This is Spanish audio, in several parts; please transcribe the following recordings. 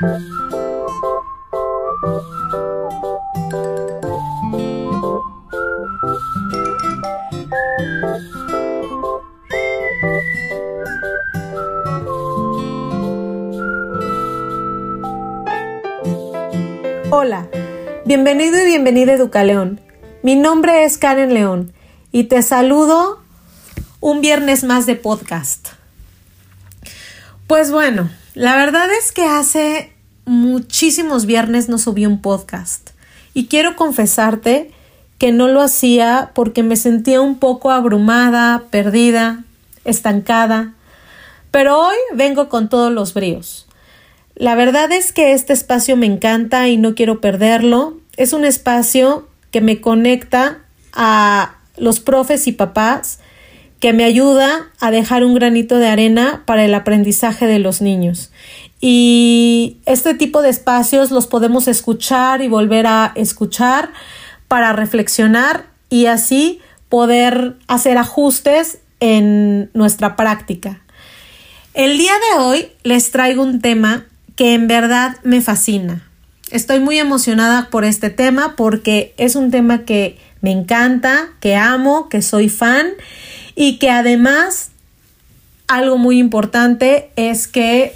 Hola, bienvenido y bienvenida a Educaleón. Mi nombre es Karen León y te saludo un viernes más de podcast. Pues bueno, la verdad es que hace muchísimos viernes no subí un podcast y quiero confesarte que no lo hacía porque me sentía un poco abrumada, perdida, estancada, pero hoy vengo con todos los bríos. La verdad es que este espacio me encanta y no quiero perderlo. Es un espacio que me conecta a los profes y papás, que me ayuda a dejar un granito de arena para el aprendizaje de los niños. Y este tipo de espacios los podemos escuchar y volver a escuchar para reflexionar y así poder hacer ajustes en nuestra práctica. El día de hoy les traigo un tema que en verdad me fascina. Estoy muy emocionada por este tema porque es un tema que me encanta, que amo, que soy fan y que además algo muy importante es que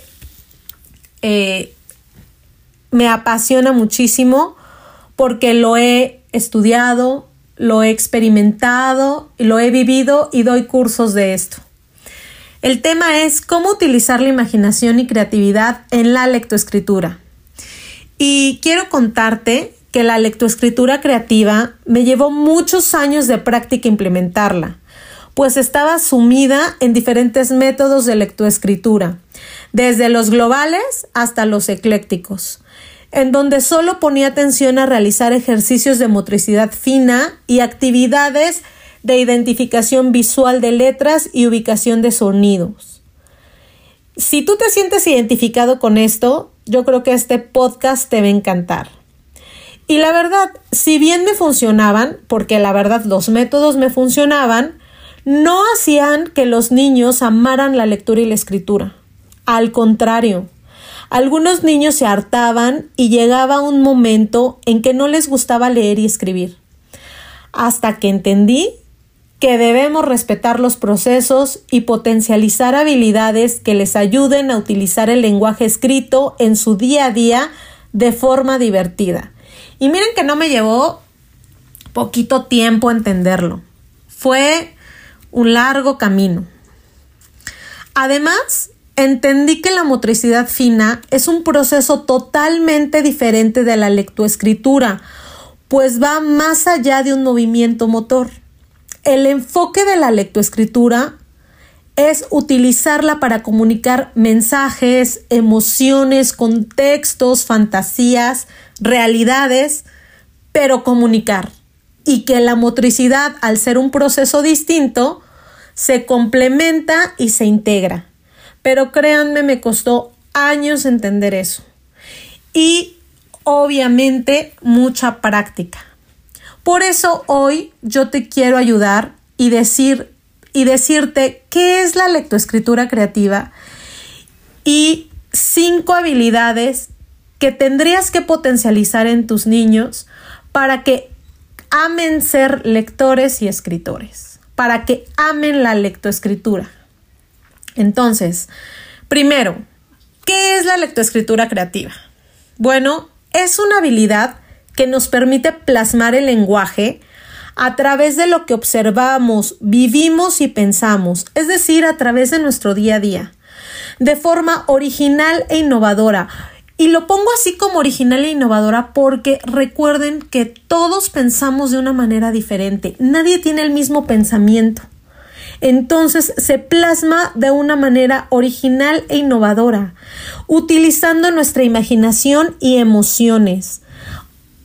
eh, me apasiona muchísimo porque lo he estudiado, lo he experimentado, lo he vivido y doy cursos de esto. El tema es cómo utilizar la imaginación y creatividad en la lectoescritura. Y quiero contarte que la lectoescritura creativa me llevó muchos años de práctica implementarla, pues estaba sumida en diferentes métodos de lectoescritura, desde los globales hasta los eclécticos, en donde solo ponía atención a realizar ejercicios de motricidad fina y actividades de identificación visual de letras y ubicación de sonidos. Si tú te sientes identificado con esto, yo creo que este podcast te va a encantar. Y la verdad, si bien me funcionaban, porque la verdad los métodos me funcionaban, no hacían que los niños amaran la lectura y la escritura. Al contrario, algunos niños se hartaban y llegaba un momento en que no les gustaba leer y escribir. Hasta que entendí que debemos respetar los procesos y potencializar habilidades que les ayuden a utilizar el lenguaje escrito en su día a día de forma divertida. Y miren que no me llevó poquito tiempo entenderlo. Fue un largo camino. Además, entendí que la motricidad fina es un proceso totalmente diferente de la lectoescritura, pues va más allá de un movimiento motor. El enfoque de la lectoescritura es utilizarla para comunicar mensajes, emociones, contextos, fantasías, realidades, pero comunicar. Y que la motricidad, al ser un proceso distinto, se complementa y se integra. Pero créanme, me costó años entender eso. Y obviamente mucha práctica. Por eso hoy yo te quiero ayudar y decir y decirte qué es la lectoescritura creativa y cinco habilidades que tendrías que potencializar en tus niños para que amen ser lectores y escritores, para que amen la lectoescritura. Entonces, primero, ¿qué es la lectoescritura creativa? Bueno, es una habilidad que nos permite plasmar el lenguaje a través de lo que observamos, vivimos y pensamos, es decir, a través de nuestro día a día, de forma original e innovadora. Y lo pongo así como original e innovadora porque recuerden que todos pensamos de una manera diferente, nadie tiene el mismo pensamiento. Entonces se plasma de una manera original e innovadora, utilizando nuestra imaginación y emociones.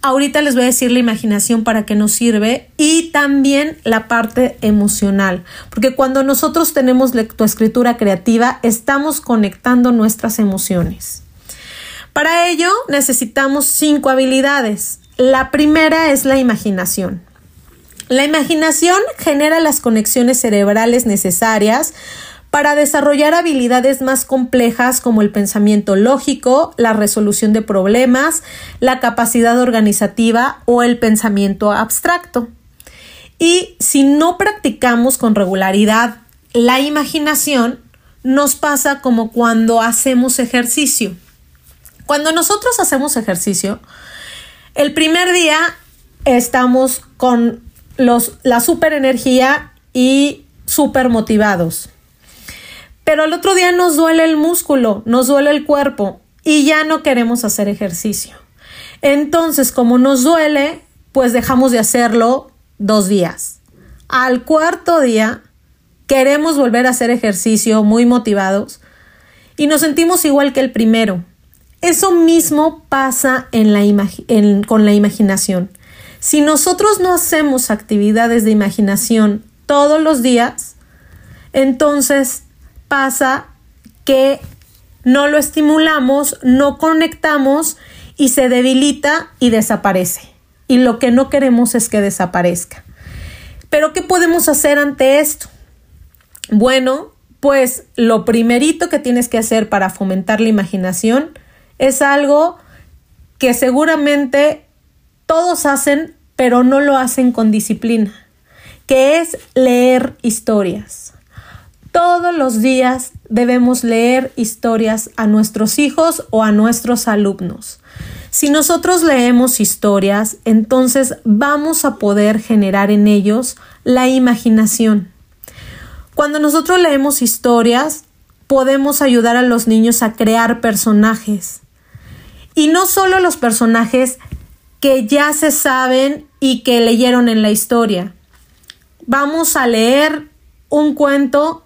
Ahorita les voy a decir la imaginación para qué nos sirve y también la parte emocional, porque cuando nosotros tenemos lectoescritura creativa estamos conectando nuestras emociones. Para ello necesitamos cinco habilidades. La primera es la imaginación. La imaginación genera las conexiones cerebrales necesarias para desarrollar habilidades más complejas como el pensamiento lógico, la resolución de problemas, la capacidad organizativa o el pensamiento abstracto. Y si no practicamos con regularidad la imaginación, nos pasa como cuando hacemos ejercicio. Cuando nosotros hacemos ejercicio, el primer día estamos con los, la super energía y super motivados. Pero el otro día nos duele el músculo, nos duele el cuerpo y ya no queremos hacer ejercicio. Entonces, como nos duele, pues dejamos de hacerlo dos días. Al cuarto día, queremos volver a hacer ejercicio muy motivados y nos sentimos igual que el primero. Eso mismo pasa con la imaginación. Si nosotros no hacemos actividades de imaginación todos los días, entonces pasa que no lo estimulamos, no conectamos y se debilita y desaparece. Y lo que no queremos es que desaparezca. Pero ¿qué podemos hacer ante esto? Bueno, pues lo primerito que tienes que hacer para fomentar la imaginación es algo que seguramente todos hacen, pero no lo hacen con disciplina, que es leer historias. Todos los días debemos leer historias a nuestros hijos o a nuestros alumnos. Si nosotros leemos historias, entonces vamos a poder generar en ellos la imaginación. Cuando nosotros leemos historias, podemos ayudar a los niños a crear personajes. Y no solo los personajes que ya se saben y que leyeron en la historia. Vamos a leer un cuento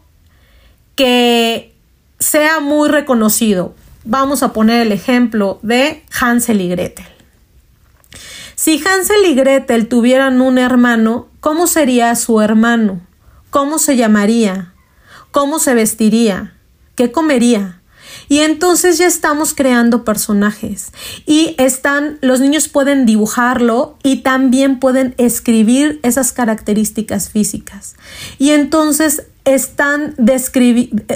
que sea muy reconocido. Vamos a poner el ejemplo de Hansel y Gretel. Si Hansel y Gretel tuvieran un hermano, ¿cómo sería su hermano? ¿Cómo se llamaría? ¿Cómo se vestiría? ¿Qué comería? Y entonces ya estamos creando personajes y están, los niños pueden dibujarlo y también pueden escribir esas características físicas. Y entonces están,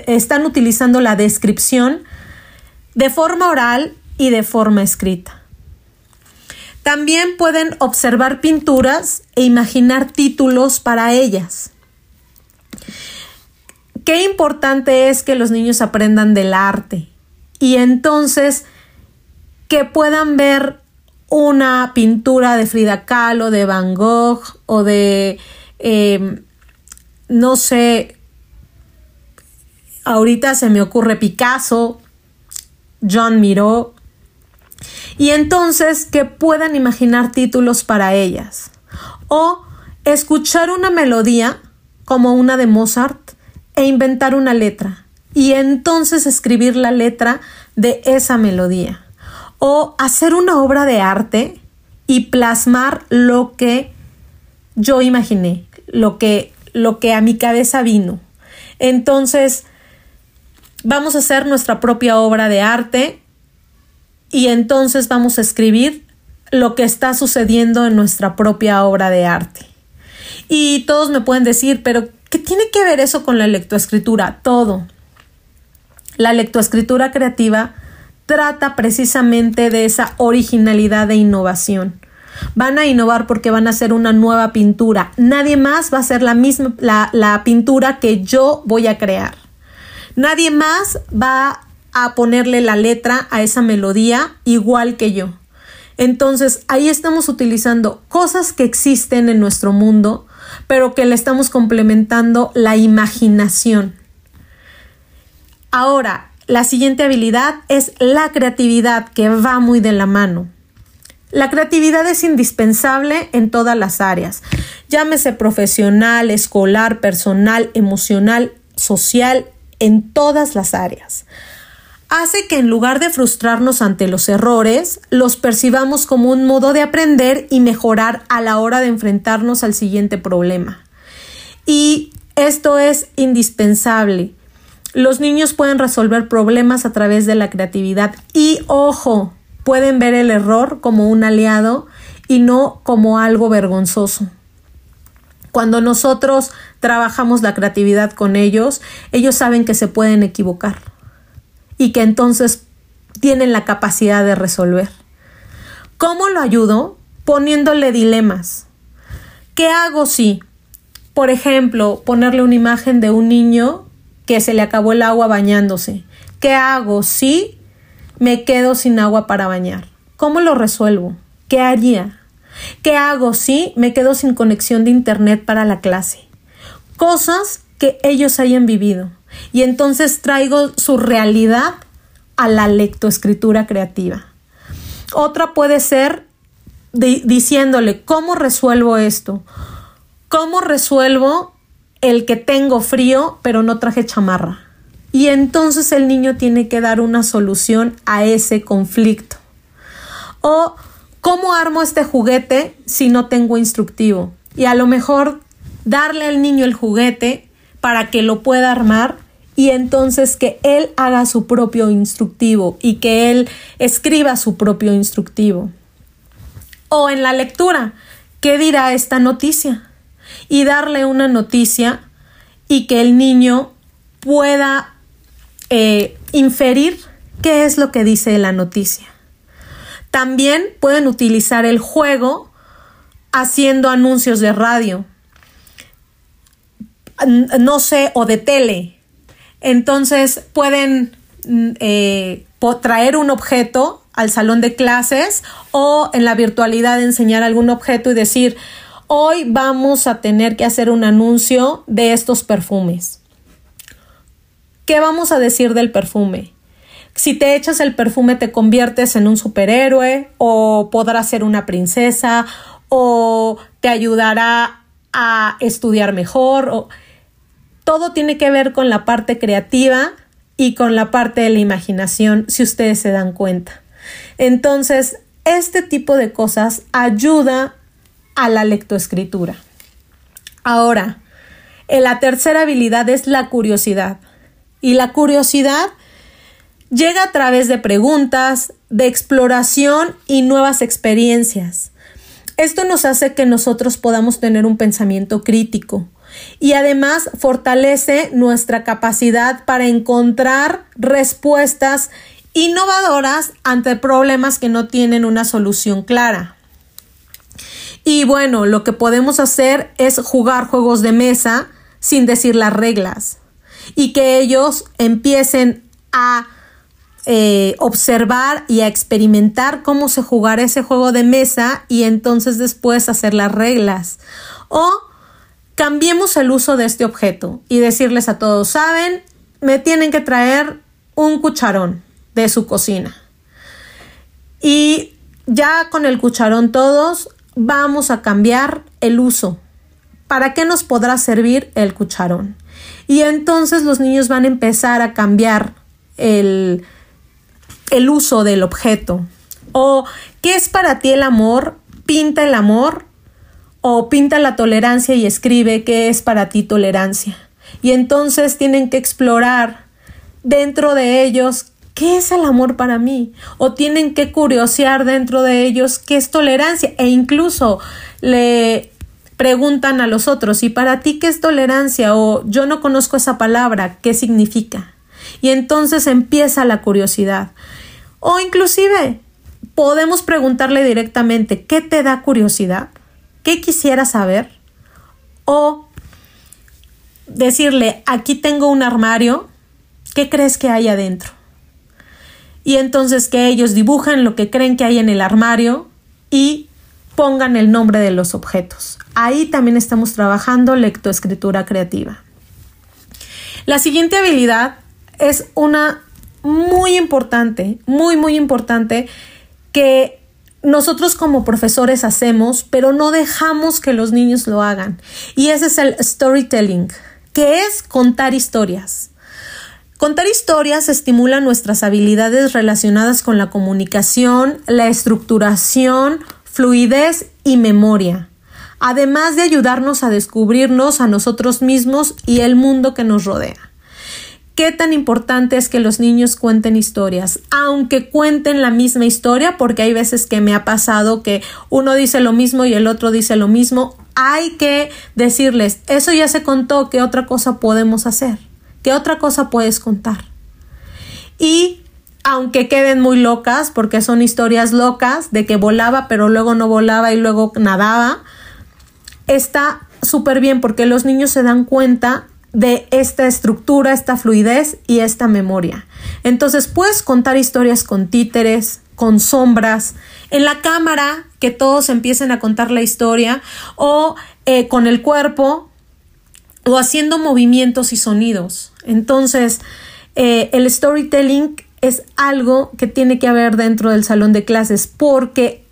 están utilizando la descripción de forma oral y de forma escrita. También pueden observar pinturas e imaginar títulos para ellas. Qué importante es que los niños aprendan del arte. Y entonces que puedan ver una pintura de Frida Kahlo, de Van Gogh o de, em, no sé, ahorita se me ocurre Picasso, John Miró, y entonces que puedan imaginar títulos para ellas. O escuchar una melodía como una de Mozart e inventar una letra y entonces escribir la letra de esa melodía. O hacer una obra de arte y plasmar lo que yo imaginé, lo que, lo que a mi cabeza vino. Entonces, vamos a hacer nuestra propia obra de arte y entonces vamos a escribir lo que está sucediendo en nuestra propia obra de arte. Y todos me pueden decir, pero ¿Qué tiene que ver eso con la lectoescritura? Todo. La lectoescritura creativa trata precisamente de esa originalidad e innovación. Van a innovar porque van a hacer una nueva pintura. Nadie más va a hacer la misma la, la pintura que yo voy a crear. Nadie más va a ponerle la letra a esa melodía igual que yo. Entonces ahí estamos utilizando cosas que existen en nuestro mundo pero que le estamos complementando la imaginación. Ahora, la siguiente habilidad es la creatividad, que va muy de la mano. La creatividad es indispensable en todas las áreas, llámese profesional, escolar, personal, emocional, social, en todas las áreas hace que en lugar de frustrarnos ante los errores, los percibamos como un modo de aprender y mejorar a la hora de enfrentarnos al siguiente problema. Y esto es indispensable. Los niños pueden resolver problemas a través de la creatividad y, ojo, pueden ver el error como un aliado y no como algo vergonzoso. Cuando nosotros trabajamos la creatividad con ellos, ellos saben que se pueden equivocar y que entonces tienen la capacidad de resolver. ¿Cómo lo ayudo? Poniéndole dilemas. ¿Qué hago si, por ejemplo, ponerle una imagen de un niño que se le acabó el agua bañándose? ¿Qué hago si me quedo sin agua para bañar? ¿Cómo lo resuelvo? ¿Qué haría? ¿Qué hago si me quedo sin conexión de internet para la clase? Cosas que ellos hayan vivido. Y entonces traigo su realidad a la lectoescritura creativa. Otra puede ser diciéndole, ¿cómo resuelvo esto? ¿Cómo resuelvo el que tengo frío pero no traje chamarra? Y entonces el niño tiene que dar una solución a ese conflicto. O ¿cómo armo este juguete si no tengo instructivo? Y a lo mejor darle al niño el juguete para que lo pueda armar y entonces que él haga su propio instructivo y que él escriba su propio instructivo. O en la lectura, ¿qué dirá esta noticia? Y darle una noticia y que el niño pueda eh, inferir qué es lo que dice la noticia. También pueden utilizar el juego haciendo anuncios de radio, no sé, o de tele. Entonces pueden mm, eh, traer un objeto al salón de clases o en la virtualidad enseñar algún objeto y decir, hoy vamos a tener que hacer un anuncio de estos perfumes. ¿Qué vamos a decir del perfume? Si te echas el perfume te conviertes en un superhéroe o podrás ser una princesa o te ayudará a estudiar mejor. O... Todo tiene que ver con la parte creativa y con la parte de la imaginación, si ustedes se dan cuenta. Entonces, este tipo de cosas ayuda a la lectoescritura. Ahora, la tercera habilidad es la curiosidad. Y la curiosidad llega a través de preguntas, de exploración y nuevas experiencias. Esto nos hace que nosotros podamos tener un pensamiento crítico y además fortalece nuestra capacidad para encontrar respuestas innovadoras ante problemas que no tienen una solución clara. Y bueno, lo que podemos hacer es jugar juegos de mesa sin decir las reglas y que ellos empiecen a eh, observar y a experimentar cómo se jugará ese juego de mesa y entonces después hacer las reglas. O cambiemos el uso de este objeto y decirles a todos, saben, me tienen que traer un cucharón de su cocina. Y ya con el cucharón todos vamos a cambiar el uso. ¿Para qué nos podrá servir el cucharón? Y entonces los niños van a empezar a cambiar el, el uso del objeto. O ¿qué es para ti el amor? Pinta el amor o pinta la tolerancia y escribe qué es para ti tolerancia. Y entonces tienen que explorar dentro de ellos qué es el amor para mí o tienen que curiosear dentro de ellos qué es tolerancia e incluso le preguntan a los otros y para ti qué es tolerancia o yo no conozco esa palabra, ¿qué significa? Y entonces empieza la curiosidad. O inclusive podemos preguntarle directamente, ¿qué te da curiosidad? ¿Qué quisiera saber? O decirle, aquí tengo un armario, ¿qué crees que hay adentro? Y entonces que ellos dibujan lo que creen que hay en el armario y pongan el nombre de los objetos. Ahí también estamos trabajando lectoescritura creativa. La siguiente habilidad es una muy importante, muy, muy importante que nosotros como profesores hacemos, pero no dejamos que los niños lo hagan. Y ese es el storytelling, que es contar historias. Contar historias estimula nuestras habilidades relacionadas con la comunicación, la estructuración, fluidez y memoria, además de ayudarnos a descubrirnos a nosotros mismos y el mundo que nos rodea qué tan importante es que los niños cuenten historias, aunque cuenten la misma historia, porque hay veces que me ha pasado que uno dice lo mismo y el otro dice lo mismo, hay que decirles, eso ya se contó, ¿qué otra cosa podemos hacer? ¿Qué otra cosa puedes contar? Y aunque queden muy locas, porque son historias locas, de que volaba, pero luego no volaba y luego nadaba, está súper bien porque los niños se dan cuenta de esta estructura, esta fluidez y esta memoria. Entonces puedes contar historias con títeres, con sombras, en la cámara, que todos empiecen a contar la historia, o eh, con el cuerpo, o haciendo movimientos y sonidos. Entonces, eh, el storytelling es algo que tiene que haber dentro del salón de clases porque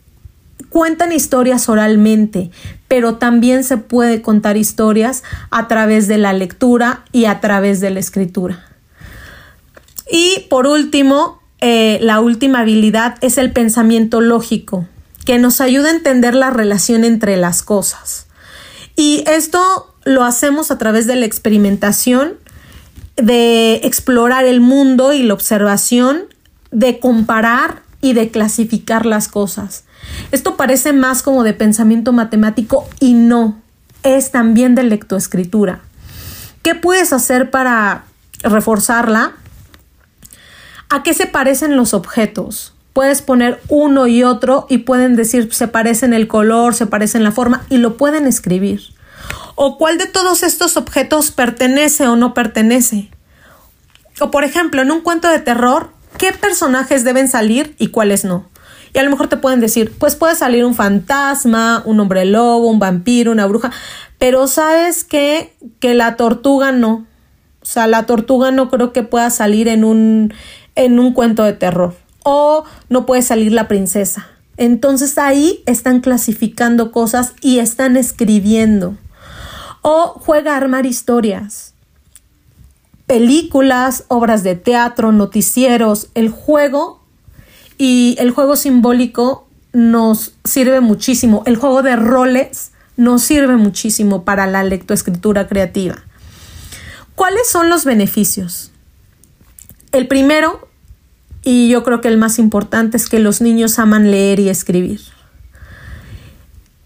cuentan historias oralmente, pero también se puede contar historias a través de la lectura y a través de la escritura. Y por último, eh, la última habilidad es el pensamiento lógico, que nos ayuda a entender la relación entre las cosas. Y esto lo hacemos a través de la experimentación, de explorar el mundo y la observación, de comparar y de clasificar las cosas. Esto parece más como de pensamiento matemático y no, es también de lectoescritura. ¿Qué puedes hacer para reforzarla? ¿A qué se parecen los objetos? Puedes poner uno y otro y pueden decir se parecen el color, se parecen la forma y lo pueden escribir. ¿O cuál de todos estos objetos pertenece o no pertenece? O por ejemplo, en un cuento de terror, ¿qué personajes deben salir y cuáles no? Y a lo mejor te pueden decir, pues puede salir un fantasma, un hombre lobo, un vampiro, una bruja, pero sabes que la tortuga no. O sea, la tortuga no creo que pueda salir en un en un cuento de terror o no puede salir la princesa. Entonces ahí están clasificando cosas y están escribiendo. O juega a armar historias. Películas, obras de teatro, noticieros, el juego y el juego simbólico nos sirve muchísimo. El juego de roles nos sirve muchísimo para la lectoescritura creativa. ¿Cuáles son los beneficios? El primero, y yo creo que el más importante, es que los niños aman leer y escribir.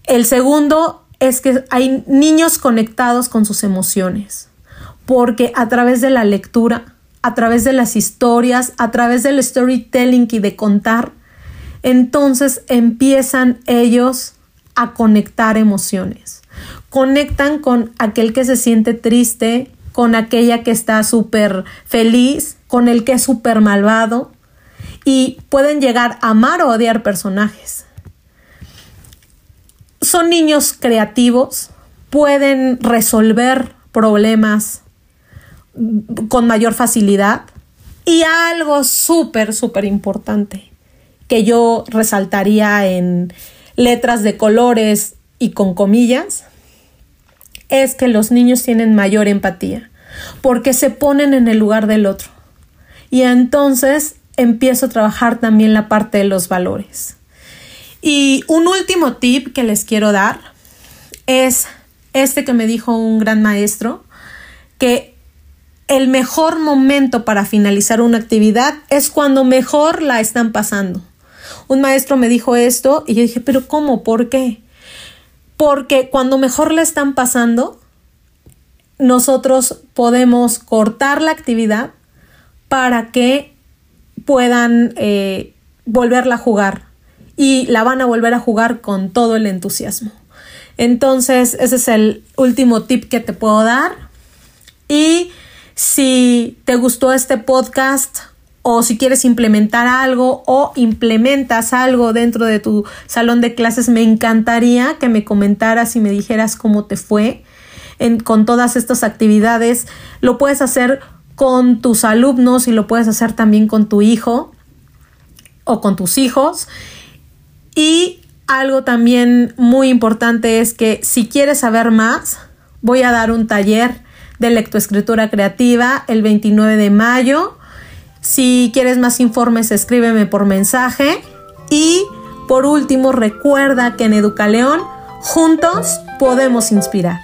El segundo es que hay niños conectados con sus emociones, porque a través de la lectura, a través de las historias, a través del storytelling y de contar, entonces empiezan ellos a conectar emociones. Conectan con aquel que se siente triste, con aquella que está súper feliz, con el que es súper malvado y pueden llegar a amar o odiar personajes. Son niños creativos, pueden resolver problemas con mayor facilidad y algo súper, súper importante que yo resaltaría en letras de colores y con comillas es que los niños tienen mayor empatía porque se ponen en el lugar del otro y entonces empiezo a trabajar también la parte de los valores. Y un último tip que les quiero dar es este que me dijo un gran maestro, que el mejor momento para finalizar una actividad es cuando mejor la están pasando. Un maestro me dijo esto y yo dije, pero ¿cómo? ¿Por qué? Porque cuando mejor la están pasando, nosotros podemos cortar la actividad para que puedan eh, volverla a jugar y la van a volver a jugar con todo el entusiasmo. Entonces, ese es el último tip que te puedo dar. Y si te gustó este podcast o si quieres implementar algo o implementas algo dentro de tu salón de clases, me encantaría que me comentaras y me dijeras cómo te fue con todas estas actividades. Lo puedes hacer con tus alumnos y lo puedes hacer también con tu hijo o con tus hijos. Y algo también muy importante es que si quieres saber más, voy a dar un taller de lectoescritura creativa el 29 de mayo. Si quieres más informes, escríbeme por mensaje. Y por último, recuerda que en Educaleón juntos podemos inspirar.